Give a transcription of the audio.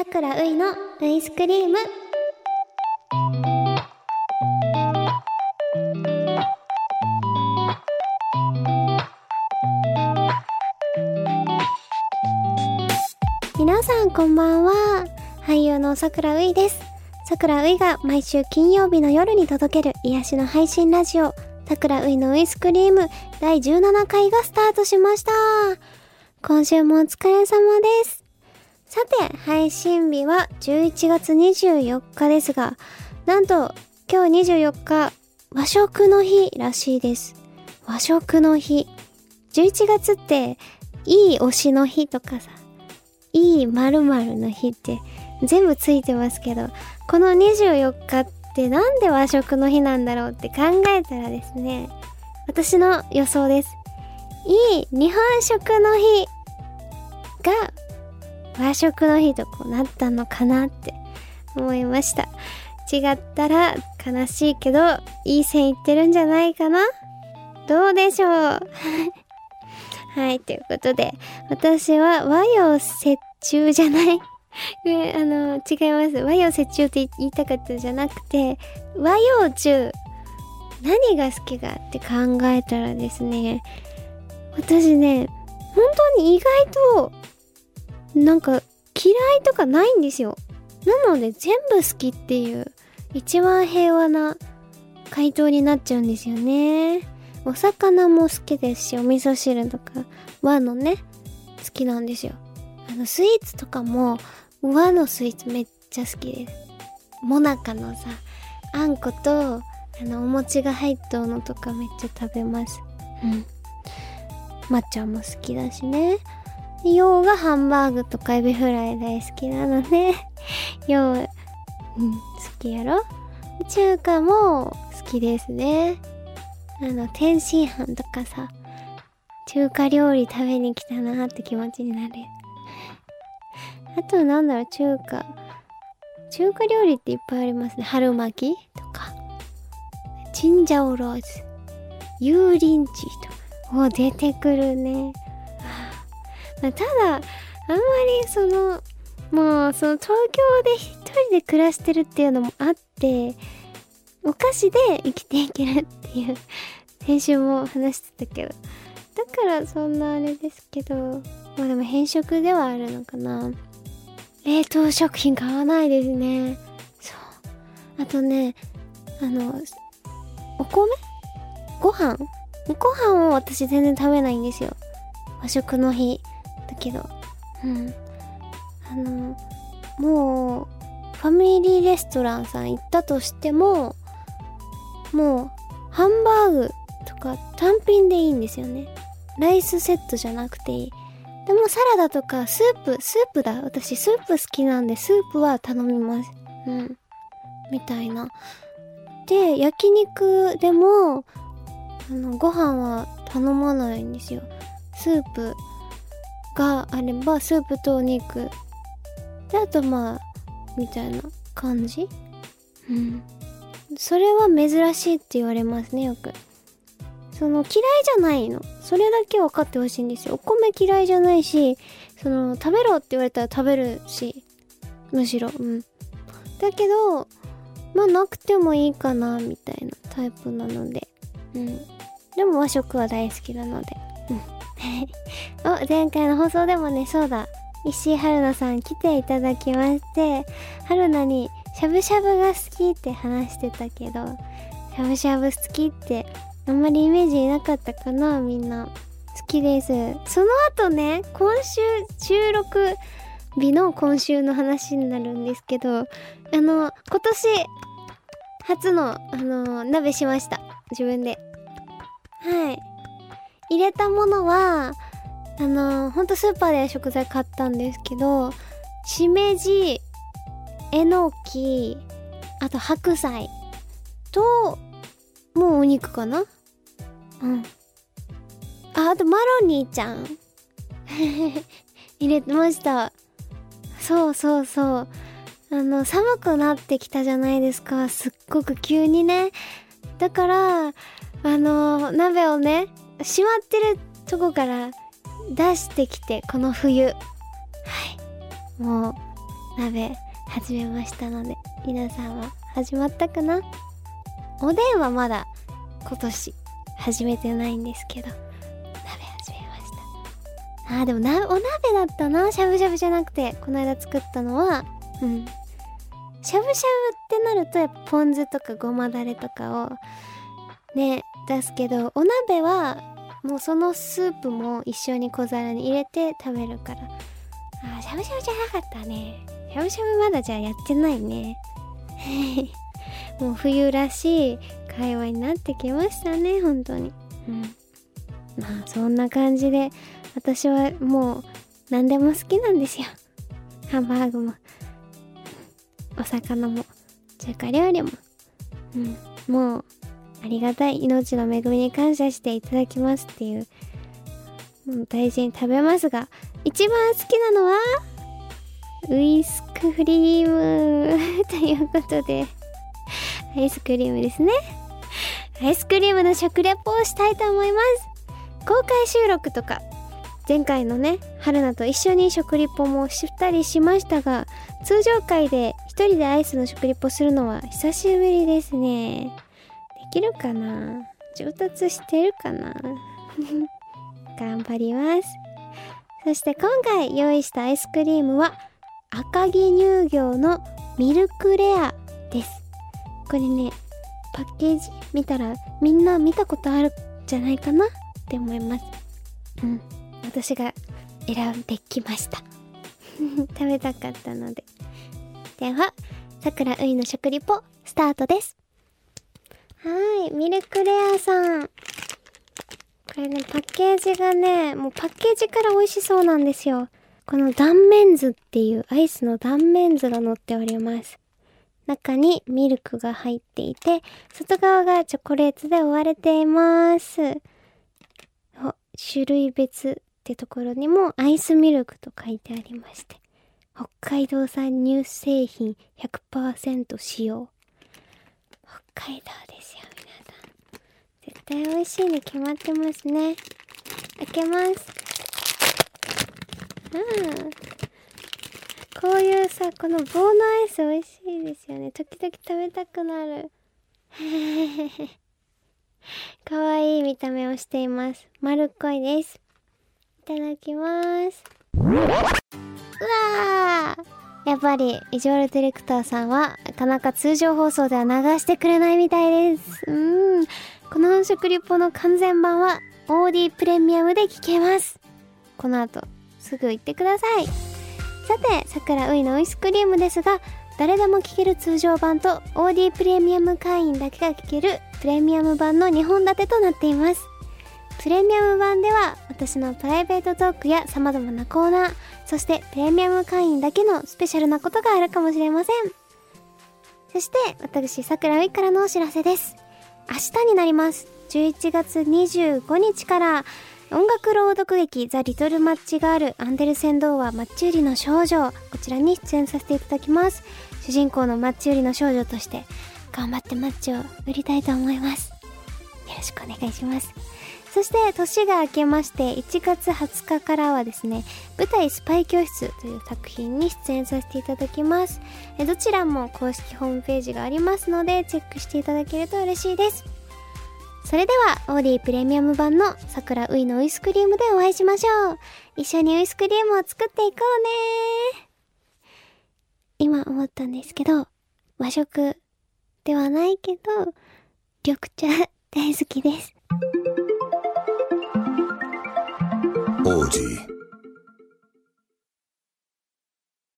さくらういのアイスクリーム。皆さんこんばんは。俳優のさくらういです。さくらういが毎週金曜日の夜に届ける癒しの配信ラジオ。さくらういのウイスクリーム。第17回がスタートしました。今週もお疲れ様です。さて、配信日は11月24日ですが、なんと今日24日、和食の日らしいです。和食の日。11月って、いい推しの日とかさ、いい〇〇の日って全部ついてますけど、この24日ってなんで和食の日なんだろうって考えたらですね、私の予想です。いい日本食の日が和食の日とこうなったのかなって思いました。違ったら悲しいけど、いい線いってるんじゃないかな？どうでしょう？はい、ということで、私は和洋折衷じゃないね あの、違います。和洋折衷って言いたかったじゃなくて、和洋中、何が好きかって考えたらですね、私ね、本当に意外となんか嫌いとかないんですよ。なので全部好きっていう一番平和な回答になっちゃうんですよね。お魚も好きですし、お味噌汁とか和のね、好きなんですよ。あのスイーツとかも和のスイーツめっちゃ好きです。もなかのさ、あんことあのお餅が入ったのとかめっちゃ食べます。うん。抹茶も好きだしね。洋がハンバーグとかエビフライ大好きなの で洋、うん、好きやろ？中華も好きですね。あの、天津飯とかさ、中華料理食べに来たなって気持ちになる。あとなんだろう、中華。中華料理っていっぱいありますね。春巻きとか。チンジャオローズ。油淋鶏とか。お、出てくるね。ま、ただ、あんまりその、もうその東京で一人で暮らしてるっていうのもあって、お菓子で生きていけるっていう、先週も話してたけど。だからそんなあれですけど、まあでも変色ではあるのかな。冷凍食品買わないですね。そう。あとね、あの、お米？ご飯？ご飯を私全然食べないんですよ。和食の日。けど、うん。あの、もう、ファミリーレストランさん行ったとしても、もう、ハンバーグとか単品でいいんですよね。ライスセットじゃなくていい。でもサラダとかスープ、スープだ。私スープ好きなんでスープは頼みます。うん。みたいな。で、焼肉でも、あの、ご飯は頼まないんですよ。スープがあればスープとお肉。であとまあみたいな感じ？うん。それは珍しいって言われますねよく。その嫌いじゃないの。それだけ分かってほしいんですよ。お米嫌いじゃないしその食べろって言われたら食べるしむしろ。うん。だけどまあなくてもいいかなみたいなタイプなので。うん。でも和食は大好きなので お、前回の放送でもね、そうだ。石井春菜さん来ていただきまして、春菜にしゃぶしゃぶが好きって話してたけど、しゃぶしゃぶ好きってあんまりイメージなかったかな、みんな。好きです。その後ね、今週収録日の今週の話になるんですけど、あの、今年初の、あの、鍋しました。自分で。はい。入れたものは、あの、ほんとスーパーで食材買ったんですけど、しめじ、えのき、あと白菜と、もうお肉かなうん。あ、あとマロニーちゃん。入れてました。そうそうそう。あの、寒くなってきたじゃないですか。すっごく急にね。だから、あの、鍋をね、しまってるとこから出してきてこの冬はいもう鍋始めましたので、皆さんは始まったかな？おでんはまだ今年始めてないんですけど、鍋始めました。あーでもな、お鍋だったな。しゃぶしゃぶじゃなくて、この間作ったのは、うん。しゃぶしゃぶってなると、やっぱポン酢とかごまだれとかを、ね、出すけど、お鍋は、もうそのスープも一緒に小皿に入れて食べるから。あー、しゃぶしゃぶじゃなかったね。しゃぶしゃぶまだじゃあやってないね。もう冬らしい会話になってきましたね、本当に。うん。まあ、そんな感じで、私はもう何でも好きなんですよ。ハンバーグも、お魚も、中華料理も。うん。もう、ありがたい命の恵みに感謝していただきますっていう、もう大事に食べますが、一番好きなのは、ウイスクリーム ということで、アイスクリームですね。アイスクリームの食レポをしたいと思います。公開収録とか、前回のね、春菜と一緒に食リポもしたりしましたが、通常回で一人でアイスの食リポするのは久しぶりですね。できるかな？上達してるかな？頑張ります。そして今回用意したアイスクリームは赤城乳業のミルクレアです。これね、パッケージ見たらみんな見たことあるんじゃないかな？って思います。うん。私が選んできました。食べたかったので。では、桜ういの食リポ、スタートです。はい、ミルクレアさん。これね、パッケージがね、もうパッケージから美味しそうなんですよ。この断面図っていうアイスの断面図が載っております。中にミルクが入っていて、外側がチョコレートで覆われています。種類別ってところにもアイスミルクと書いてありまして、北海道産乳製品100%使用。北海道ですよ、皆さん。絶対美味しいに決まってますね。開けます。うん。こういうさ、この棒のアイス美味しいですよね。時々食べたくなる。かわいい見た目をしています。丸っこいです。いただきます。やっぱり、イジョールディレクターさんは、なかなか通常放送では流してくれないみたいです。うん。この食リポの完全版は、OD プレミアムで聞けます。この後、すぐ行ってください。さて、桜ういのアイスクリームですが、誰でも聞ける通常版と OD プレミアム会員だけが聞けるプレミアム版の2本立てとなっています。プレミアム版では私のプライベートトークや様々なコーナー、そしてプレミアム会員だけのスペシャルなことがあるかもしれません。そして私、桜ういからのお知らせです。明日になります。11月25日から音楽朗読劇ザ・リトル・マッチガールアンデルセン童話マッチ売りの少女こちらに出演させていただきます主人公のマッチ売りの少女として頑張ってマッチを売りたいと思いますよろしくお願いしますそして年が明けまして1月20日からはですね舞台スパイ教室という作品に出演させていただきますどちらも公式ホームページがありますのでチェックしていただけると嬉しいですそれでは、オーディープレミアム版の桜ういのウイスクリームでお会いしましょう。一緒にウイスクリームを作っていこうね今思ったんですけど、和食ではないけど、緑茶大好きです。Orgy.